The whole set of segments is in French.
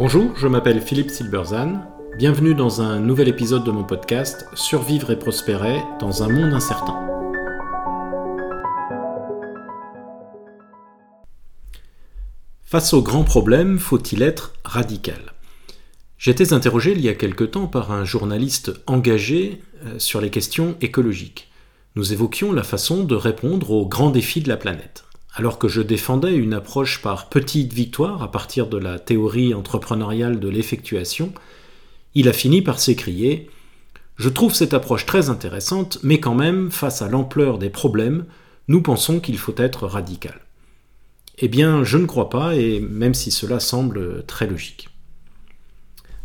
Bonjour, je m'appelle Philippe Silberzan. Bienvenue dans un nouvel épisode de mon podcast Survivre et prospérer dans un monde incertain. Face aux grands problèmes, faut-il être radical? J'étais interrogé il y a quelque temps par un journaliste engagé euh, sur les questions écologiques. Nous évoquions la façon de répondre aux grands défis de la planète alors que je défendais une approche par petites victoires à partir de la théorie entrepreneuriale de l'effectuation, il a fini par s'écrier Je trouve cette approche très intéressante, mais quand même, face à l'ampleur des problèmes, nous pensons qu'il faut être radical. Eh bien, je ne crois pas, et même si cela semble très logique.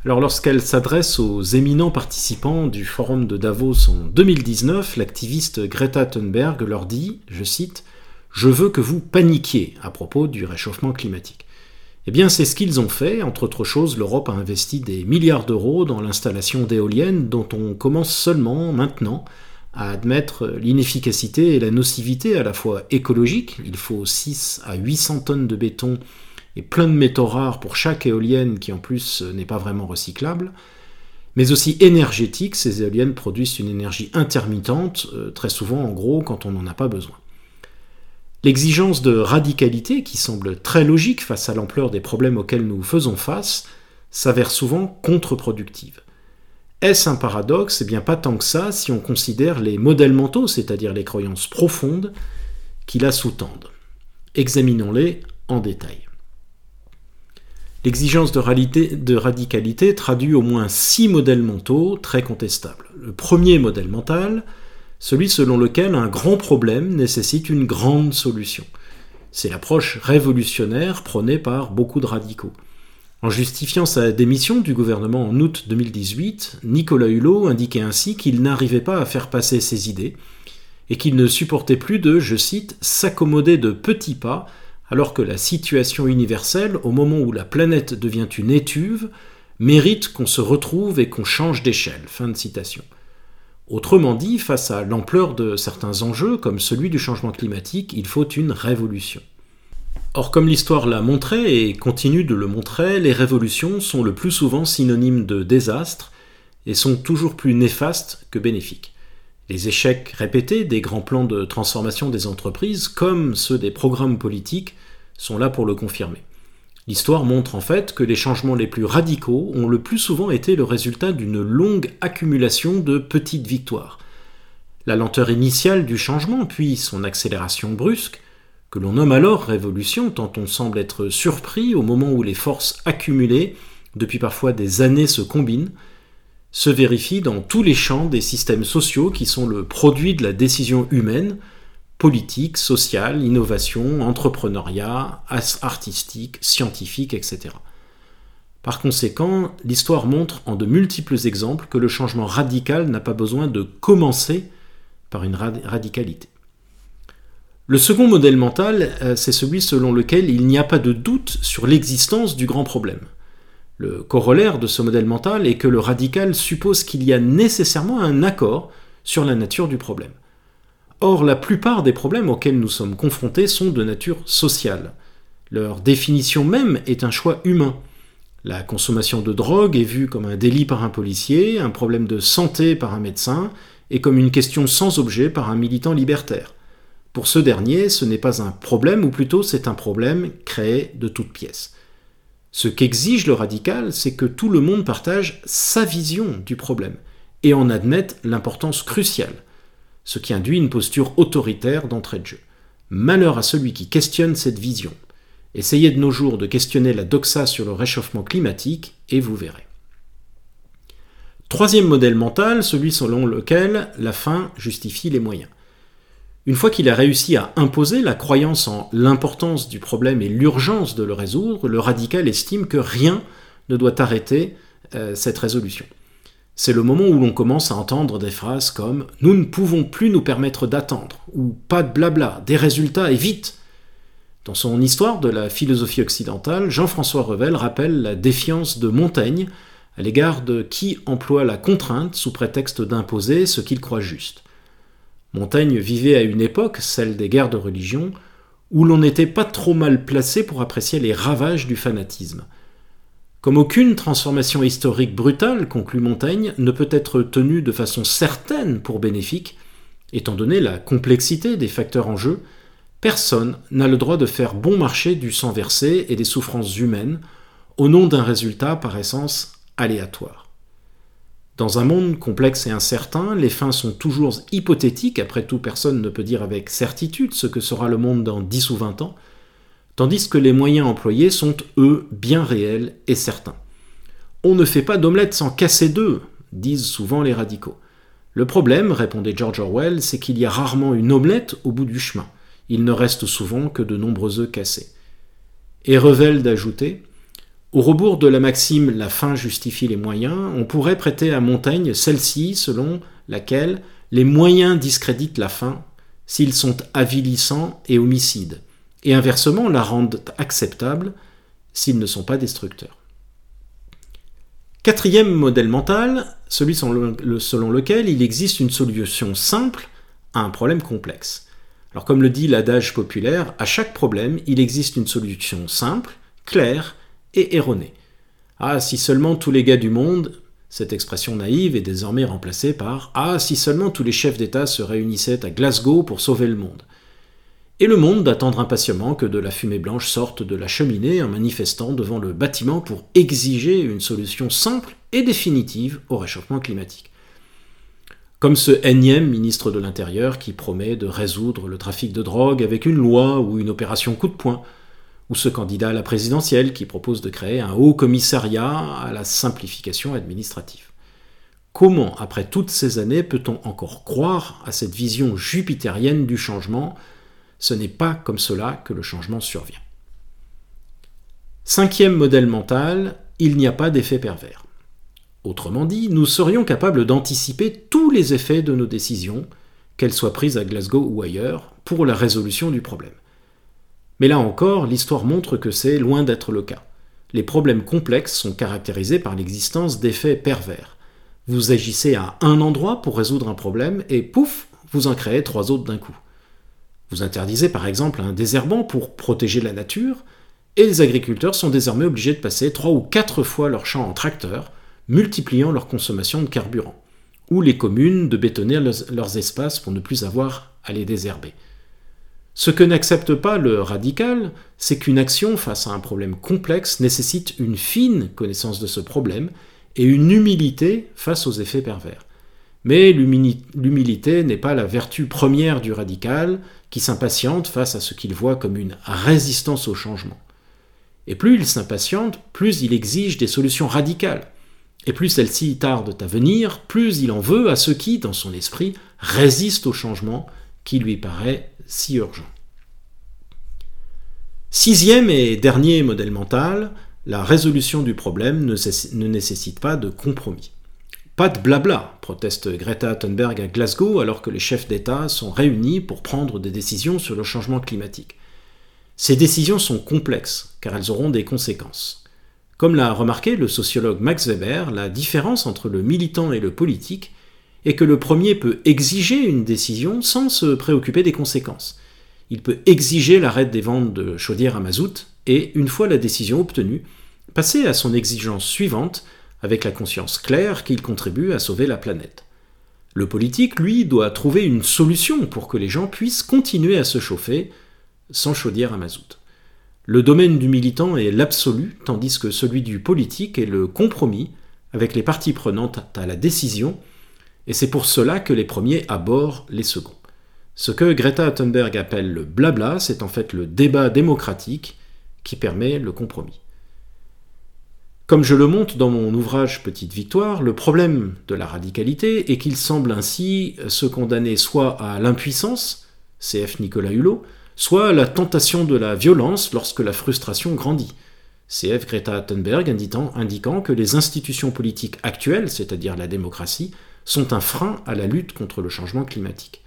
Alors lorsqu'elle s'adresse aux éminents participants du forum de Davos en 2019, l'activiste Greta Thunberg leur dit, je cite, je veux que vous paniquiez à propos du réchauffement climatique. Eh bien, c'est ce qu'ils ont fait. Entre autres choses, l'Europe a investi des milliards d'euros dans l'installation d'éoliennes dont on commence seulement maintenant à admettre l'inefficacité et la nocivité à la fois écologique. Il faut 6 à 800 tonnes de béton et plein de métaux rares pour chaque éolienne qui en plus n'est pas vraiment recyclable. Mais aussi énergétique, ces éoliennes produisent une énergie intermittente, euh, très souvent en gros quand on n'en a pas besoin. L'exigence de radicalité, qui semble très logique face à l'ampleur des problèmes auxquels nous faisons face, s'avère souvent contre-productive. Est-ce un paradoxe? Eh bien pas tant que ça si on considère les modèles mentaux, c'est-à-dire les croyances profondes qui la sous-tendent. Examinons-les en détail. L'exigence de, de, radicalité traduit au moins six modèles mentaux très contestables. Le premier modèle mental, celui selon lequel un grand problème nécessite une grande solution. C'est l'approche révolutionnaire prônée par beaucoup de radicaux. En justifiant sa démission du gouvernement en août 2018, Nicolas Hulot indiquait ainsi qu'il n'arrivait pas à faire passer ses idées et qu'il ne supportait plus de, je cite, s'accommoder de petits pas alors que la situation universelle, au moment où la planète devient une étuve, mérite qu'on se retrouve et qu'on change d'échelle. Fin de citation. Autrement dit, face à l'ampleur de certains enjeux, comme celui du changement climatique, il faut une révolution. Or, comme l'histoire l'a montré et continue de le montrer, les révolutions sont le plus souvent synonymes de désastre et sont toujours plus néfastes que bénéfiques. Les échecs répétés des grands plans de transformation des entreprises, comme ceux des programmes politiques, sont là pour le confirmer. L'histoire montre en fait que les changements les plus radicaux ont le plus souvent été le résultat d'une longue accumulation de petites victoires. La lenteur initiale du changement, puis son accélération brusque, que l'on nomme alors révolution tant on semble être surpris au moment où les forces accumulées depuis parfois des années se combinent, se vérifie dans tous les champs des systèmes sociaux qui sont le produit de la décision humaine, politique, sociale, innovation, entrepreneuriat, artistique, scientifique, etc. Par conséquent, l'histoire montre en de multiples exemples que le changement radical n'a pas besoin de commencer par une radicalité. Le second modèle mental, euh, c'est celui selon lequel il n'y a pas de doute sur l'existence du grand problème. Le corollaire de ce modèle mental est que le radical suppose qu'il y a nécessairement un accord sur la nature du problème. Or, la plupart des problèmes auxquels nous sommes confrontés sont de nature sociale. Leur définition même est un choix humain. La consommation de drogue est vue comme un délit par un policier, un problème de santé par un médecin, et comme une question sans objet par un militant libertaire. Pour ce dernier, ce n'est pas un problème, ou plutôt c'est un problème créé de toutes pièces. Ce qu'exige le radical, c'est que tout le monde partage sa vision du problème, et en admette l'importance cruciale ce qui induit une posture autoritaire d'entrée de jeu. Malheur à celui qui questionne cette vision. Essayez de nos jours de questionner la doxa sur le réchauffement climatique et vous verrez. Troisième modèle mental, celui selon lequel la fin justifie les moyens. Une fois qu'il a réussi à imposer la croyance en l'importance du problème et l'urgence de le résoudre, le radical estime que rien ne doit arrêter euh, cette résolution. C'est le moment où l'on commence à entendre des phrases comme ⁇ Nous ne pouvons plus nous permettre d'attendre ⁇ ou ⁇ Pas de blabla, des résultats et vite !⁇ Dans son histoire de la philosophie occidentale, Jean-François Revel rappelle la défiance de Montaigne à l'égard de qui emploie la contrainte sous prétexte d'imposer ce qu'il croit juste. Montaigne vivait à une époque, celle des guerres de religion, où l'on n'était pas trop mal placé pour apprécier les ravages du fanatisme. Comme aucune transformation historique brutale, conclut Montaigne, ne peut être tenue de façon certaine pour bénéfique, étant donné la complexité des facteurs en jeu, personne n'a le droit de faire bon marché du sang versé et des souffrances humaines au nom d'un résultat par essence aléatoire. Dans un monde complexe et incertain, les fins sont toujours hypothétiques, après tout personne ne peut dire avec certitude ce que sera le monde dans 10 ou 20 ans, tandis que les moyens employés sont, eux, bien réels et certains. On ne fait pas d'omelette sans casser d'œufs, disent souvent les radicaux. Le problème, répondait George Orwell, c'est qu'il y a rarement une omelette au bout du chemin. Il ne reste souvent que de nombreux œufs cassés. Et Revel d'ajouter au rebours de la maxime la fin justifie les moyens, on pourrait prêter à Montaigne celle-ci selon laquelle les moyens discréditent la fin s'ils sont avilissants et homicides, et inversement la rendent acceptable s'ils ne sont pas destructeurs. Quatrième modèle mental, celui selon lequel il existe une solution simple à un problème complexe. Alors comme le dit l'adage populaire, à chaque problème, il existe une solution simple, claire et erronée. Ah, si seulement tous les gars du monde, cette expression naïve est désormais remplacée par Ah, si seulement tous les chefs d'État se réunissaient à Glasgow pour sauver le monde. Et le monde d'attendre impatiemment que de la fumée blanche sorte de la cheminée en manifestant devant le bâtiment pour exiger une solution simple et définitive au réchauffement climatique. Comme ce énième ministre de l'Intérieur qui promet de résoudre le trafic de drogue avec une loi ou une opération coup de poing, ou ce candidat à la présidentielle qui propose de créer un haut commissariat à la simplification administrative. Comment, après toutes ces années, peut-on encore croire à cette vision jupitérienne du changement Ce n'est pas comme cela que le changement survient. Cinquième modèle mental, il n'y a pas d'effet pervers. Autrement dit, nous serions capables d'anticiper tous les effets de nos décisions, qu'elles soient prises à Glasgow ou ailleurs, pour la résolution du problème. Mais là encore, l'histoire montre que c'est loin d'être le cas. Les problèmes complexes sont caractérisés par l'existence d'effets pervers. Vous agissez à un endroit pour résoudre un problème et pouf, vous en créez trois autres d'un coup. Vous interdisez par exemple un désherbant pour protéger la nature, et les agriculteurs sont désormais obligés de passer trois ou quatre fois leurs champs en tracteur, multipliant leur consommation de carburant, ou les communes de bétonner leurs espaces pour ne plus avoir à les désherber. Ce que n'accepte pas le radical, c'est qu'une action face à un problème complexe nécessite une fine connaissance de ce problème et une humilité face aux effets pervers. Mais l'humilité n'est pas la vertu première du radical qui s'impatiente face à ce qu'il voit comme une résistance au changement. Et plus il s'impatiente, plus il exige des solutions radicales. Et plus celles-ci tardent à venir, plus il en veut à ceux qui, dans son esprit, résistent au changement qui lui paraît si urgent. Sixième et dernier modèle mental, la résolution du problème ne, nécessite pas de compromis. Pas de blabla, proteste Greta Thunberg à Glasgow alors que les chefs d'État sont réunis pour prendre des décisions sur le changement climatique. Ces décisions sont complexes car elles auront des conséquences. Comme l'a remarqué le sociologue Max Weber, la différence entre le militant et le politique est que le premier peut exiger une décision sans se préoccuper des conséquences. Il peut exiger l'arrêt des ventes de chaudières à mazout et, une fois la décision obtenue, passer à son exigence suivante avec la conscience claire qu'il contribue à sauver la planète. Le politique, lui, doit trouver une solution pour que les gens puissent continuer à se chauffer sans chaudière à mazout. Le domaine du militant est l'absolu, tandis que celui du politique est le compromis avec les parties prenantes à la décision et c'est pour cela que les premiers abordent les seconds. Ce que Greta Thunberg appelle le blabla, c'est en fait le débat démocratique qui permet le compromis. Comme je le montre dans mon ouvrage Petite Victoire, le problème de la radicalité est qu'il semble ainsi se condamner soit à l'impuissance, CF Nicolas Hulot, soit à la tentation de la violence lorsque la frustration grandit, CF Greta Thunberg indiquant, que les institutions politiques actuelles, c'est-à-dire la démocratie, sont un frein à la lutte contre le changement climatique.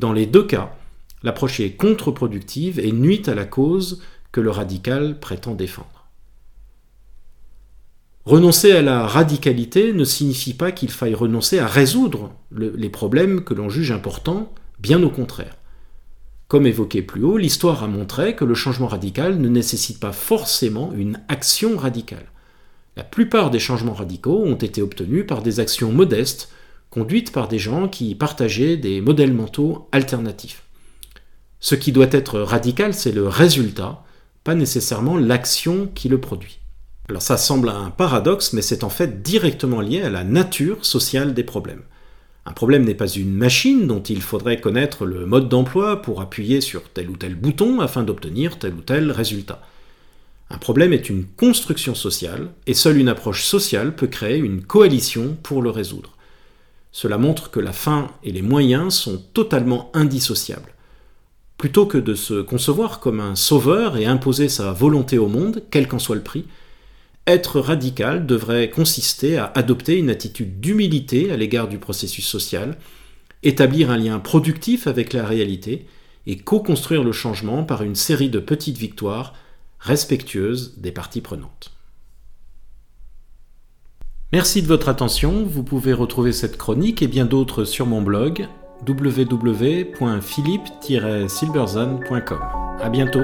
Dans les deux cas, l'approche est contre-productive et nuit à la cause que le radical prétend défendre. Renoncer à la radicalité ne signifie pas qu'il faille renoncer à résoudre les problèmes que l'on juge importants, bien au contraire. Comme évoqué plus haut, l'histoire a montré que le changement radical ne nécessite pas forcément une action radicale. La plupart des changements radicaux ont été obtenus par des actions modestes, conduites par des gens qui partageaient des modèles mentaux alternatifs. Ce qui doit être radical, c'est le résultat, pas nécessairement l'action qui le produit. Alors ça semble un paradoxe, mais c'est en fait directement lié à la nature sociale des problèmes. Un problème n'est pas une machine dont il faudrait connaître le mode d'emploi pour appuyer sur tel ou tel bouton afin d'obtenir tel ou tel résultat. Un problème est une construction sociale, et seule une approche sociale peut créer une coalition pour le résoudre. Cela montre que la fin et les moyens sont totalement indissociables. Plutôt que de se concevoir comme un sauveur et imposer sa volonté au monde, quel qu'en soit le prix, être radical devrait consister à adopter une attitude d'humilité à l'égard du processus social, établir un lien productif avec la réalité et co-construire le changement par une série de petites victoires respectueuses des parties prenantes. Merci de votre attention, vous pouvez retrouver cette chronique et bien d'autres sur mon blog www.philippe-silberzan.com. À bientôt.